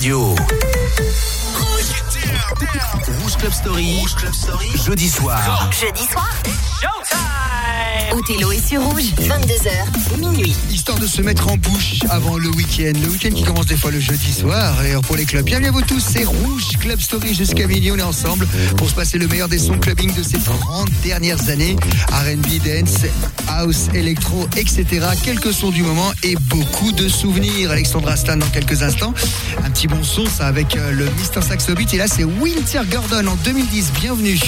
radio. Rouge Club Story. Club Story. Jeudi soir. Jeudi soir. Othello est sur rouge, 22h, minuit. Histoire de se mettre en bouche avant le week-end. Le week-end qui commence des fois le jeudi soir. Et pour les clubs, bienvenue à vous tous. C'est Rouge Club Story jusqu'à minuit. On est ensemble pour se passer le meilleur des sons clubbing de ces 30 dernières années. RB, dance, house, électro, etc. Quelques sons du moment et beaucoup de souvenirs. Alexandra Stan dans quelques instants. Un petit bon son, ça, avec euh, le Mr. Saxo Beat. Et là, c'est Winter Gordon en 2010. Bienvenue.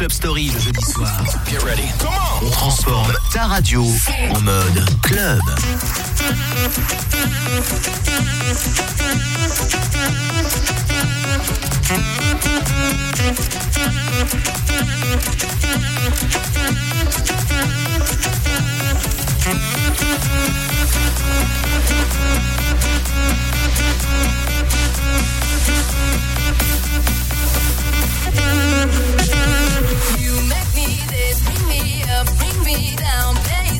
Club Story le jeudi soir. Get ready. On transforme ta radio en mode club. You make me this, bring me up, bring me down. Play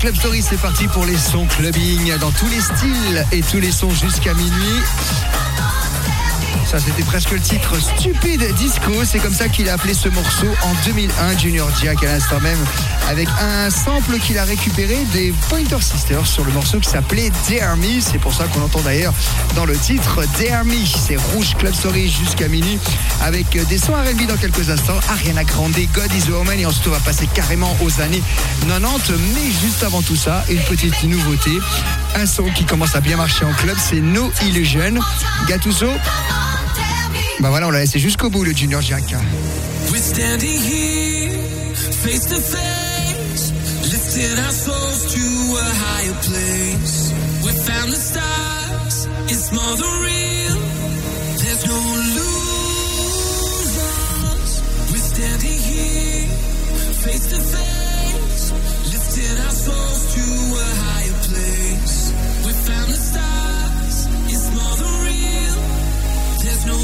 Club Story, c'est parti pour les sons clubbing dans tous les styles et tous les sons jusqu'à minuit. Ça, c'était presque le titre Stupide Disco. C'est comme ça qu'il a appelé ce morceau en 2001. Junior Jack, à l'instant même, avec un sample qu'il a récupéré des Pointer Sisters sur le morceau qui s'appelait Dare Me. C'est pour ça qu'on entend d'ailleurs dans le titre Dare Me. C'est Rouge Club Story jusqu'à minuit avec des sons R&B dans quelques instants. Ariana Grande, God is a Woman et ensuite on va passer carrément aux années 90. Mais juste avant tout ça, une petite nouveauté. Un son qui commence à bien marcher en club, c'est No Illusion. Gattuso, bah voilà, on l'a laissé jusqu'au bout le Junior Jack. Lifting our souls to a higher place. We found the stars, it's more than real. There's no illusions. We're standing here, face to face, lifting our souls to a higher place. We found the stars, it's more than real. There's no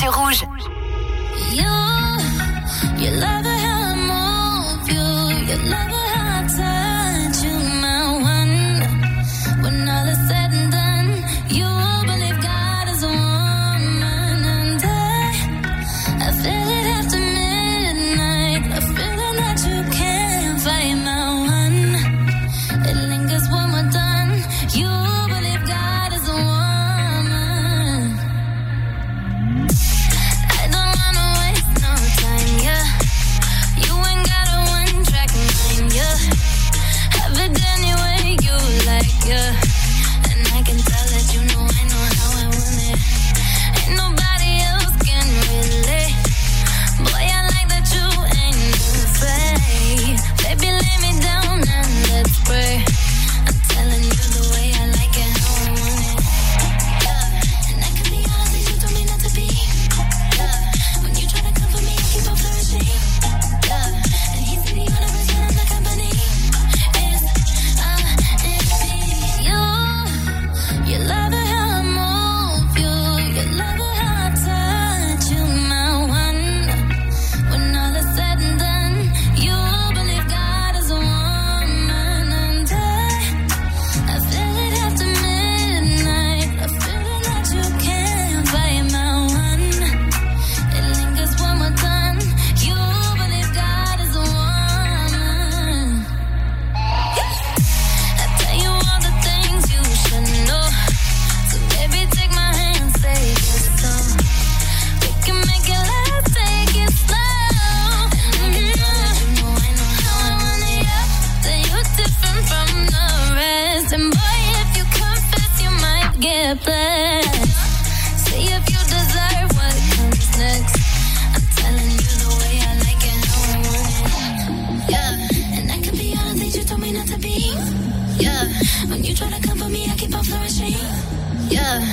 Sur Rouge. Yeah.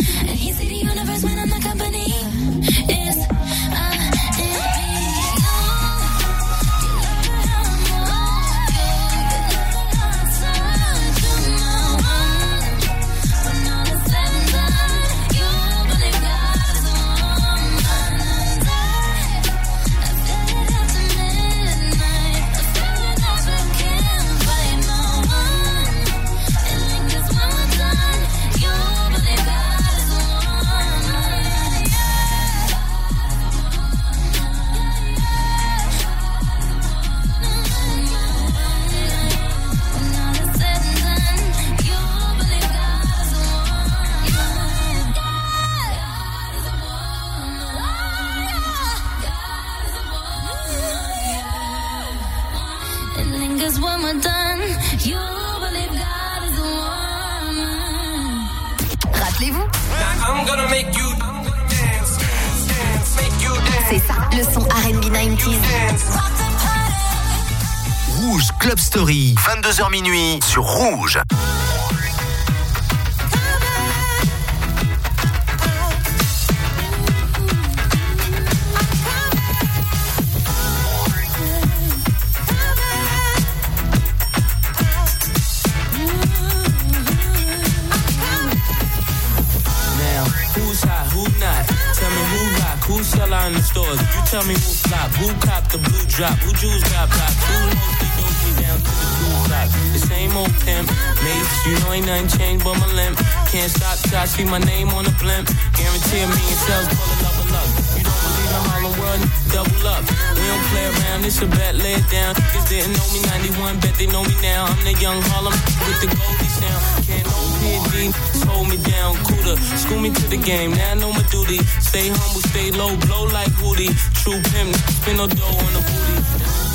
Mates, you know ain't nothing changed but my limp. Can't stop I see my name on the blimp. Guarantee a million sales, call it level up. You don't believe in Harlem World, double up. We don't play around, it's a bet, lay it down. Cause didn't know me 91, bet they know me now. I'm the young Harlem with the Goldie sound. Can't no PD, hold me down, cooler. School me to the game, now I know my duty. Stay humble, stay low, blow like Hootie. True pimp, spin no dough on the booty.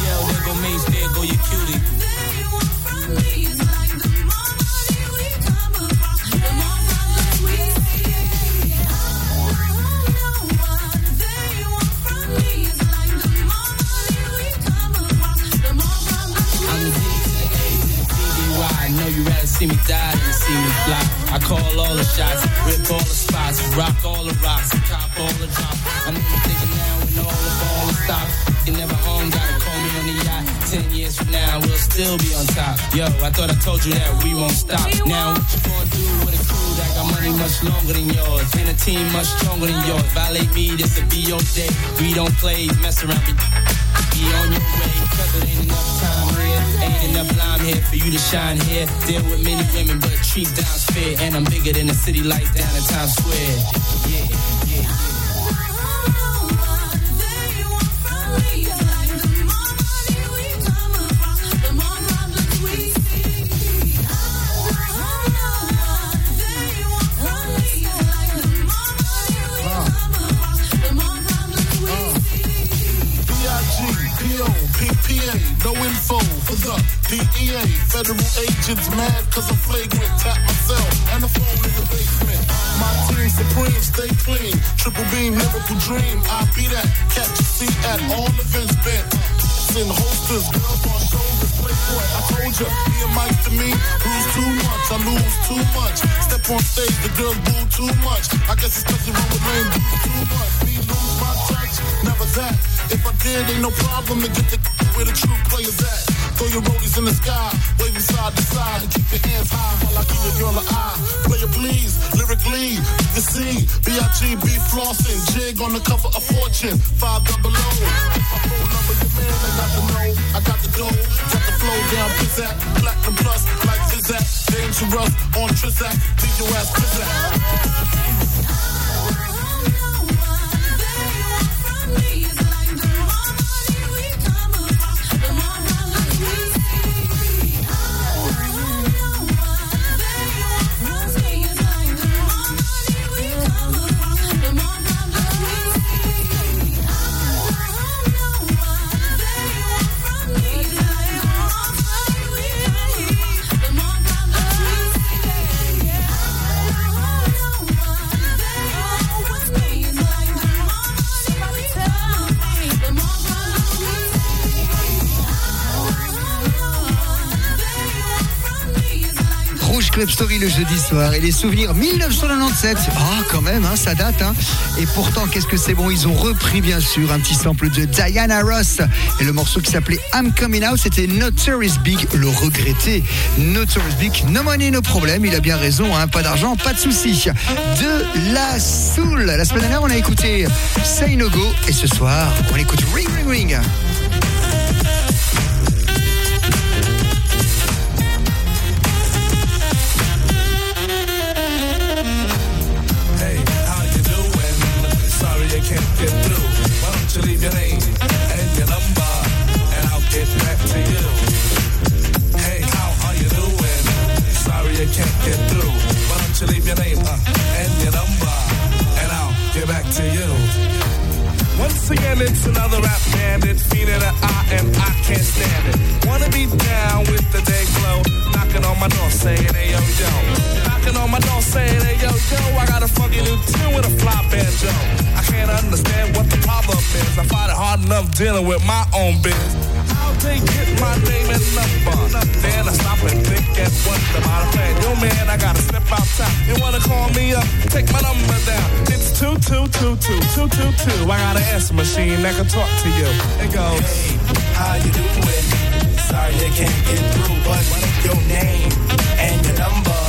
Yeah, there go Mase, there go your cutie. See me die than see me fly. I call all the shots, rip all the spots, rock all the rocks, cop all the drops. I know you're thinking now when all the ball stops. You never home, gotta call me on the yacht. Ten years from now, we'll still be on top. Yo, I thought I told you that we won't stop. Now, what you gonna do with a crew that got money much longer than yours? And a team much stronger than yours. Violate me, this'll be your day. We don't play, mess around, be be on your way, cause it ain't enough time. Ain't enough lime here for you to shine here. Deal with many women, but treat down's fair. And I'm bigger than the city lights down in Times Square. Yeah, yeah, yeah. The DEA. Federal agents mad cause I'm flagrant. Tap myself and the phone in the basement. My team supreme, stay clean. Triple beam, never miracle dream. I be that. Catch a seat at all events bent. In holsters, girls on shoulders, playboy. I told ya, me and Mike to me, lose too much, I lose too much. Step on stage, the girls boo too much. I guess it's you run with dudes too much. Me my touch, never that. If I did, ain't no problem to get the where the true players at. Throw your rollies in the sky, waving side to side, and keep your hands high while I give your girl an eye. Player please, lyrically, you see B.I.G.B. flossing, jig on the cover of Fortune, five double O. My phone number, your man, I got the know, I got the dough, got the flow down, pizzazz, platinum plus, like Zizak, dangerous on Trizak, leave your ass. Story le jeudi soir et les souvenirs 1997. Ah, quand même, hein, ça date. Hein. Et pourtant, qu'est-ce que c'est bon Ils ont repris, bien sûr, un petit sample de Diana Ross. Et le morceau qui s'appelait I'm Coming Out, c'était Notorious Big, le regretté. Notorious Big, no money, no problème. Il a bien raison, hein, pas d'argent, pas de souci. De la Soul. La semaine dernière, on a écouté Say No Go. Et ce soir, on écoute Ring Ring Ring. With my own biz. I'll take it, my name and number. Then I stop and think and wonder about a plan. Yo man, I gotta step outside. You wanna call me up? Take my number down. It's two two two two. I got an answer machine that can talk to you. It goes. Hey, How you doing? Sorry I can't get through, but your name and your number,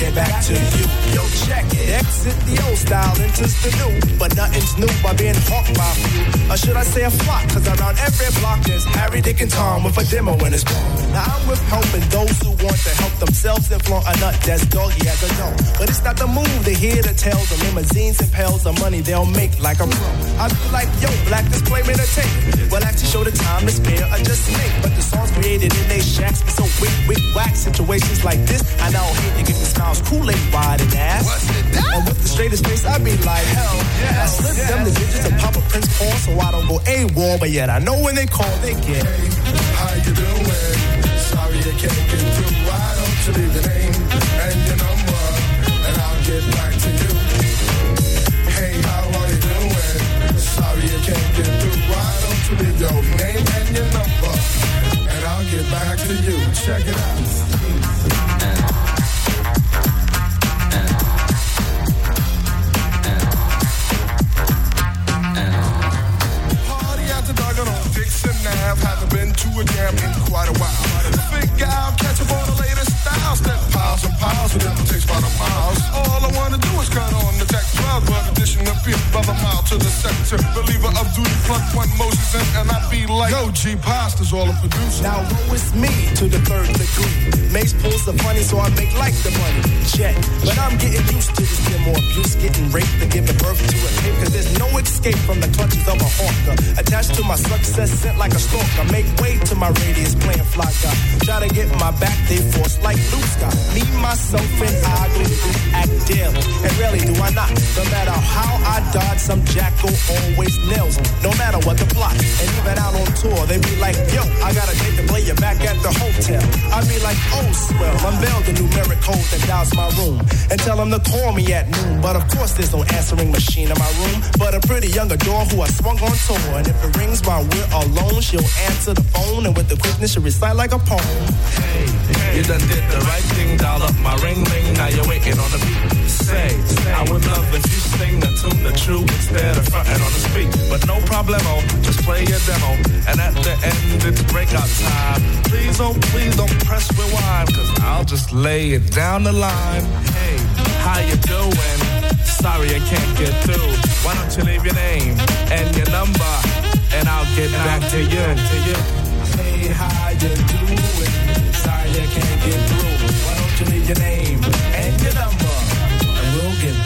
get back to you. Yo, check it. Exit the old style, enters the new, but nothing's new by being hawked by a few. Or should I say a flock? Cause around every block there's Harry, Dick, and Tom with a demo in his palm. Now I'm with helping those who want to help themselves and flaunt a nut that's doggy as a dog. But it's not the move to hear the tales of limousines and pails of money they'll make like a pro. I be like, yo, black display me the tape. Well, actually show the time to spare or just make. But the songs created in they shacks be so wick, wick, whack. Situations like this, I now hate to get the smiles Kool-Aid wide and ass. And with the straightest face, I be like, hell yeah. I slip them the digits and pop a Prince Paul so I don't go AWOL. But yet I know when they call, they get. Hey, How you doing? Sorry I can't get through. Why don't you leave your name and your number, and I'll get back to you. Hey, how are you doing? Sorry I can't get through. Why don't you leave your name and your number, get back to you. Check it out. Yo, G Pasta's all a producer. Now woe is me to the third degree. Mace pulls the funny, so I make like the money. Check. But I'm getting used to this more abuse, getting raped and giving birth to a tape. Cause there's no escape from the clutches of a hawker. Attached to my success, sent like a stalker. Make way to my radius, playing fly guy. Try to get my back, they force like Luke Scott. Me, myself, and I to this act daily. And rarely do I not. No matter how I dodge, some jackal always nails. No matter what the plot. And even out on tour, they be like, yo, I got a date to play you back at the hotel. I be like, oh, swell, unveil the numeric code that dials my room. And tell them to call me at noon. But of course, there's no answering machine in my room. But a pretty young adore who I swung on tour. And if it rings while we're alone, she'll answer the phone. And with the quickness, she'll recite like a poem. Hey, you done did the right thing, dial up my ring ring. Now you're waiting on the beat. Say, I would love if you sing the tune the true instead of fronting on the speak. But no problemo, just play your demo. And at the end, it's breakout time. Please, oh, please don't press rewind, cause I'll just lay it down the line. Hey, how you doing? Sorry I can't get through. Why don't you leave your name and your number, and I'll get back to you. To you. Hey, how you doing? Sorry I can't get through. Why don't you leave your name and your number?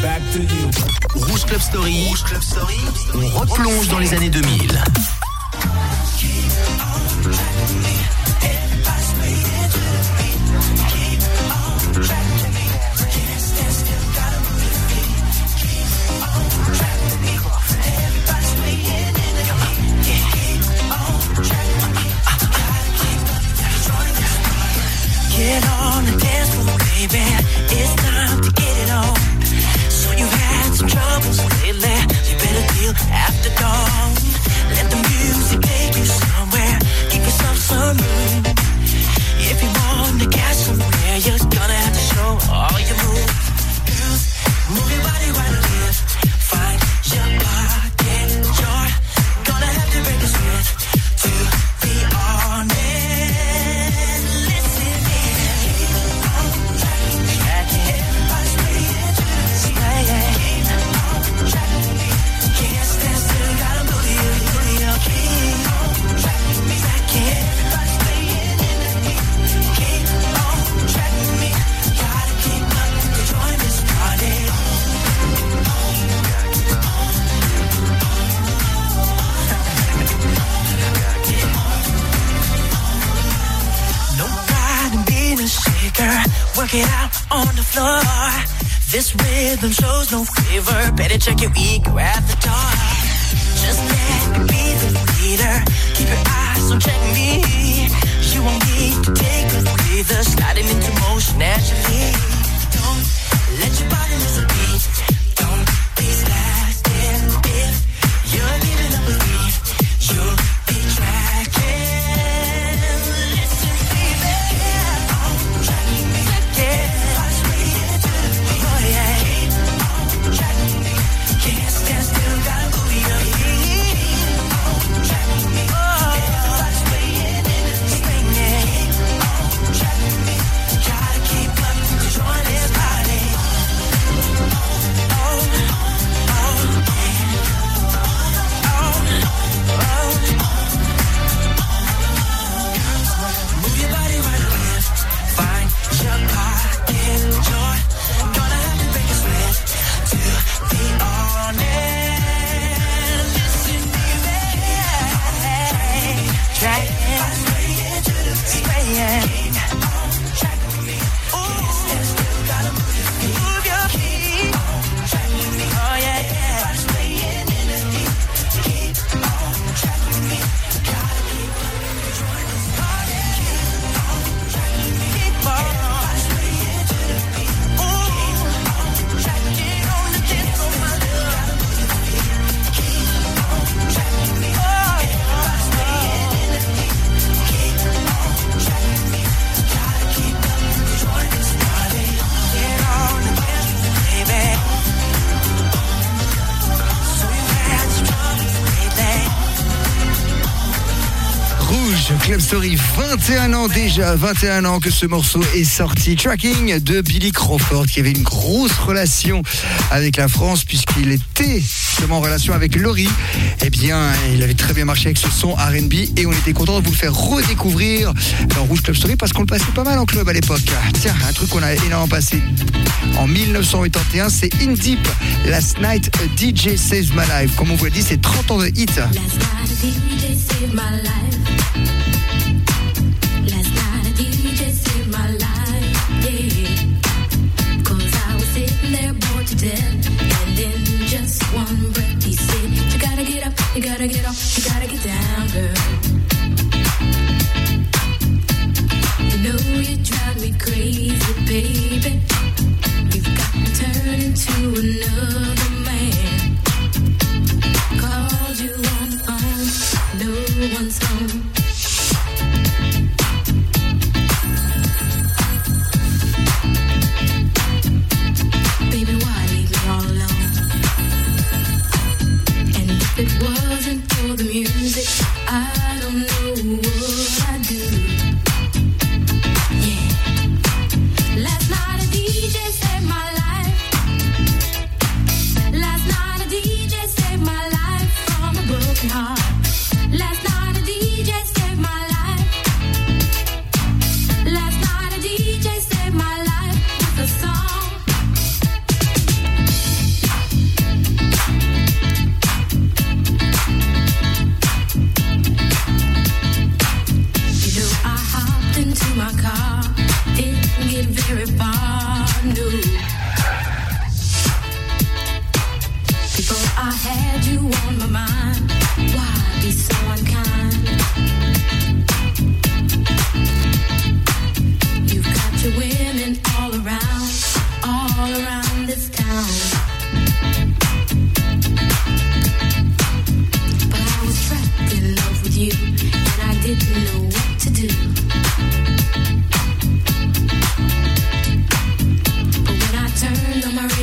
Back to you. Rouge Club Story. Rouge Club Story. On replonge dans les années 2000. Get on the dance floor, baby. It's time You better deal after dawn. Let the music take you check your 21 ans déjà, 21 ans que ce morceau est sorti. Tracking de Billy Crawford qui avait une grosse relation avec la France puisqu'il était justement en relation avec Laurie. Eh bien, il avait très bien marché avec ce son RB et on était content de vous le faire redécouvrir dans Rouge Club Story parce qu'on le passait pas mal en club à l'époque. Tiens, un truc qu'on a énormément passé en 1981, c'est In Deep, Last Night DJ Saves My Life. Comme on vous l'a dit, c'est 30 ans de hit. Last night, DJ saved my life. gotta get off, you gotta get down, girl.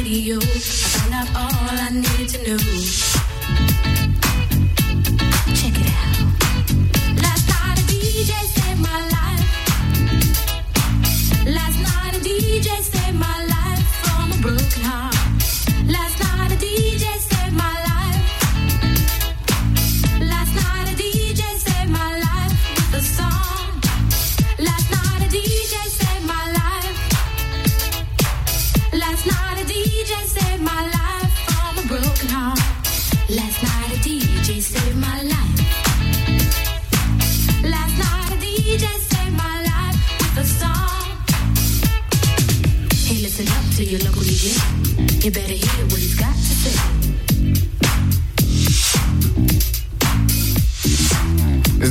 radio. I found out all I needed to know.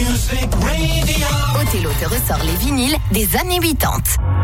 Music Othello te ressort les vinyles des années 80.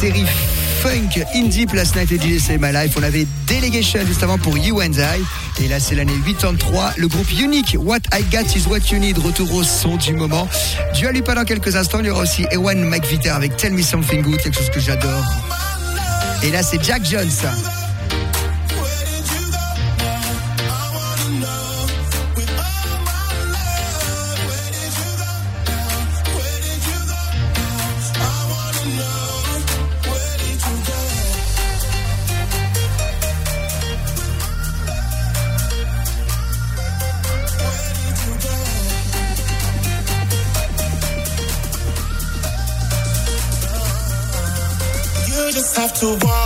série funk indie Place Night et DJ Save My Life. On avait Delegation juste avant pour You and I. Et là, c'est l'année 83. Le groupe Unique, What I Got Is What You Need, retour au son du moment. Du Alupa dans quelques instants. Il y aura aussi Ewan McVitter avec Tell Me Something Good, quelque chose que j'adore. Et là, c'est Jack Jones. have to walk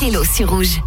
Mettez l'eau sur rouge.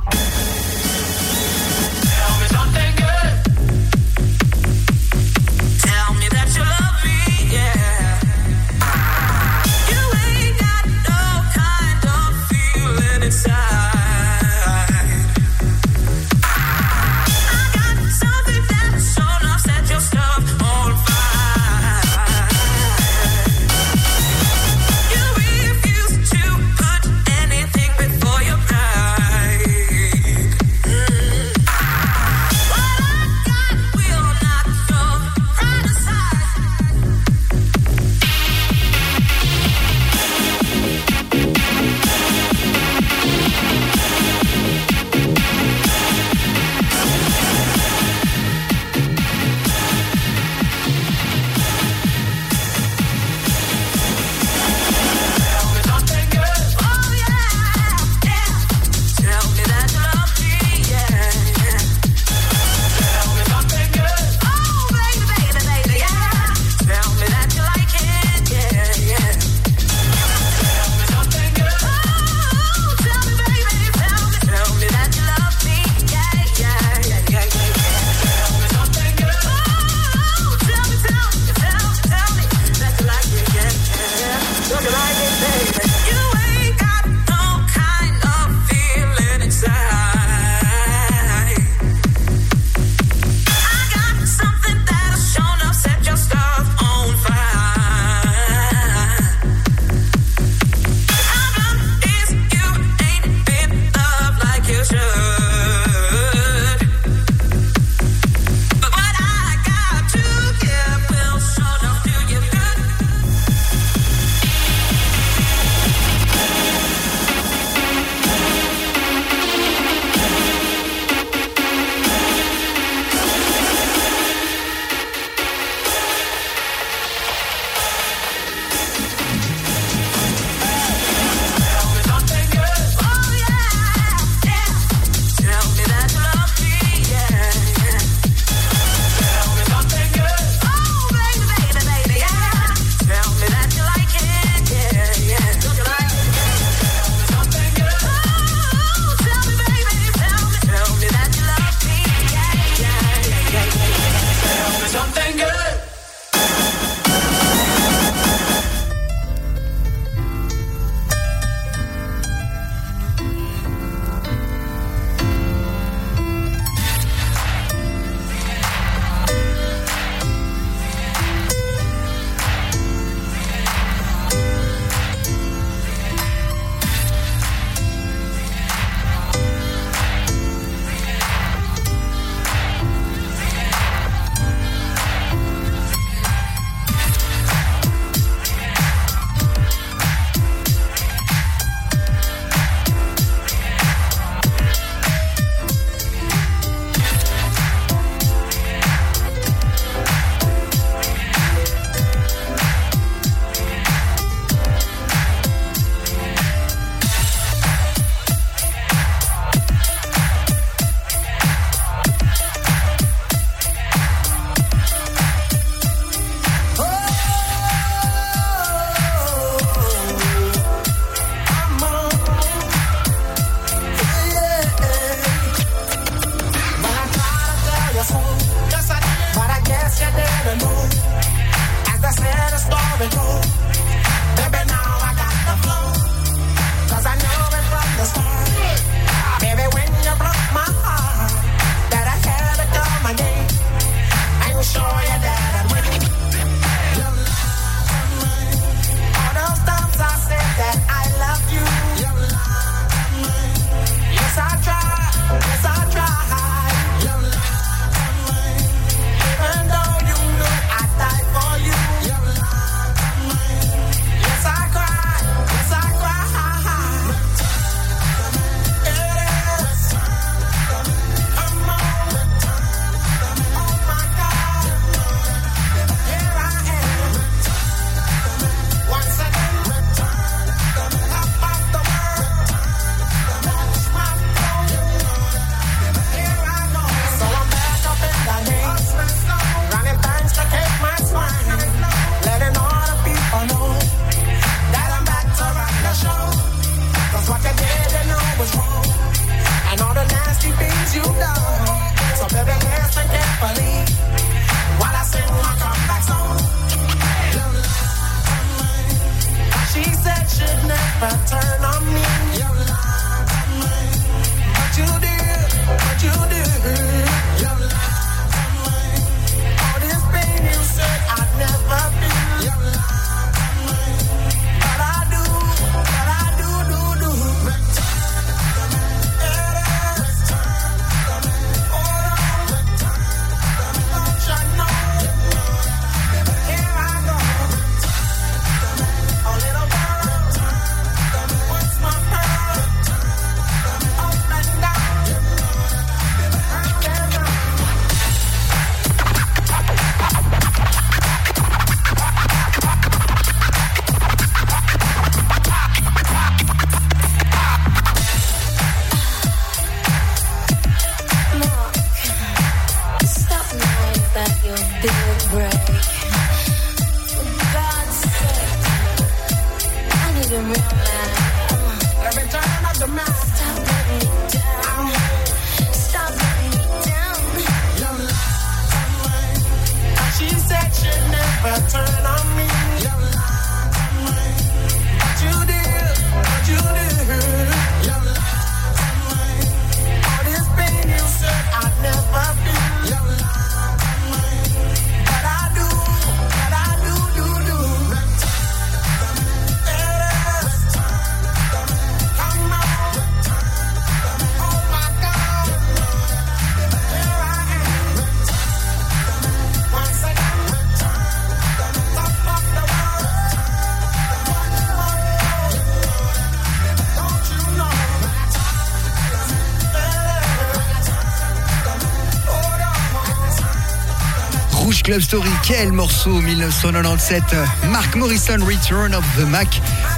Club Story. Quel morceau 1997 Mark Morrison Return of the Mac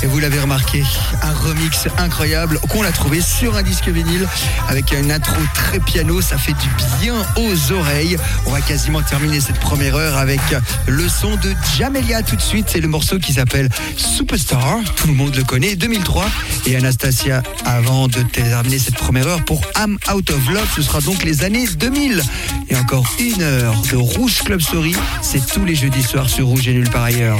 vous l'avez remarqué, un remix incroyable qu'on l'a trouvé sur un disque vinyle avec une intro très piano, ça fait du bien aux oreilles. On va quasiment terminer cette première heure avec le son de Jamelia tout de suite, c'est le morceau qui s'appelle Superstar, tout le monde le connaît, 2003 et Anastasia avant de terminer cette première heure pour I'm Out of Love, ce sera donc les années 2000 et encore une heure de Rouge Club Story, c'est tous les jeudis soirs sur Rouge et Nul par ailleurs.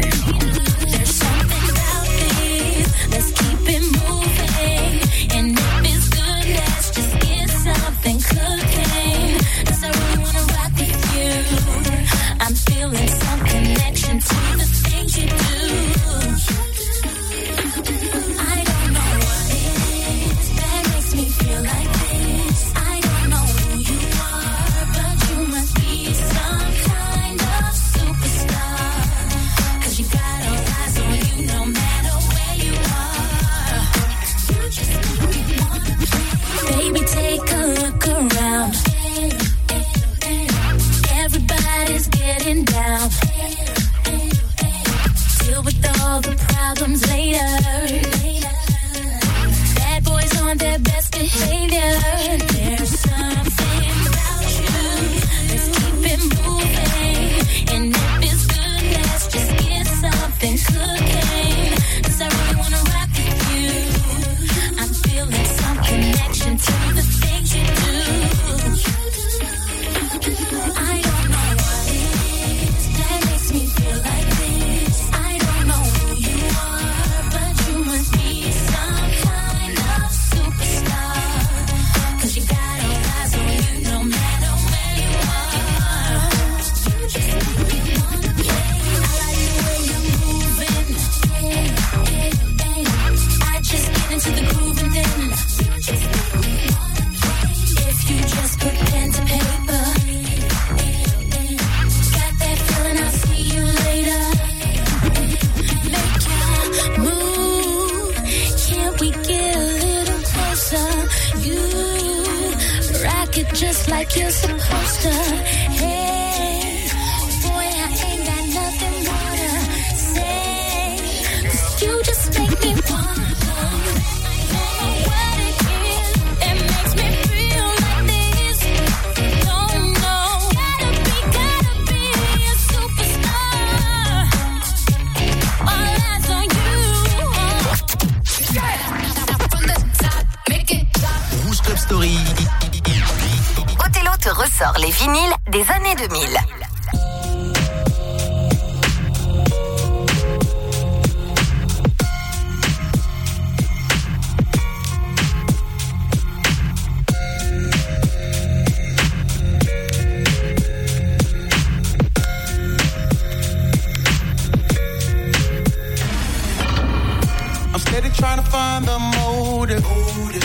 find the motive.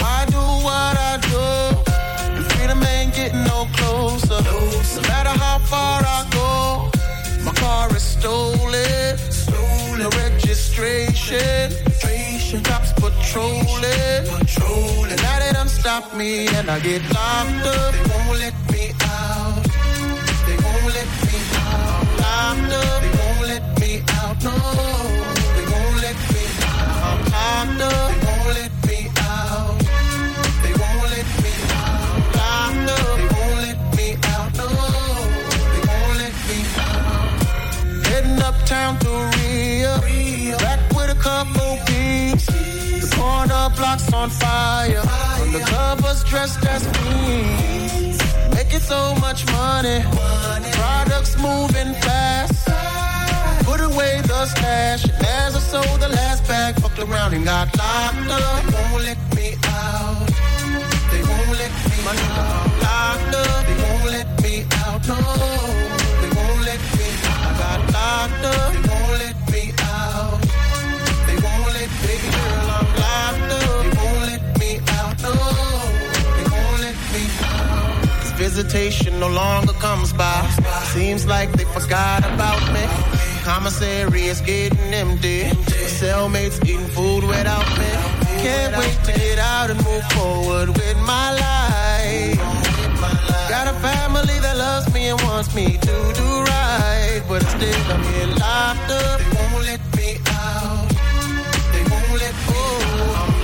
Why do what I do? The freedom ain't getting no closer. No matter how far I go, my car is stolen. The registration, cops patrolling. patrolling. Now they done stop me and I get locked up. They won't let me out. They won't let me out. Locked up. They won't let me out. No up. They won't let me out. They won't let me out. They won't let me out. No, they won't let me out. Heading uptown to Ria. Back with a couple peeps. The corner blocks on fire. Undercovers dressed as queens. Making so much money. Products moving fast. Put away the stash. As I sold the last bag, fucked around and got locked up. They won't let me out. They won't let me out. Locked up. They won't let me out. No, they won't let me out. I got locked up. They won't let me out. They won't let baby girl. I'm locked up. They won't let me out. No, they won't let me out. 'Cause visitation no longer comes by. Seems like they forgot about me. Commissary is getting empty. My cellmates eating food without me. Can't wait to get out and move forward with my life. Got a family that loves me and wants me to do right. But still, I'm here locked up. They won't let me out. They won't let me out.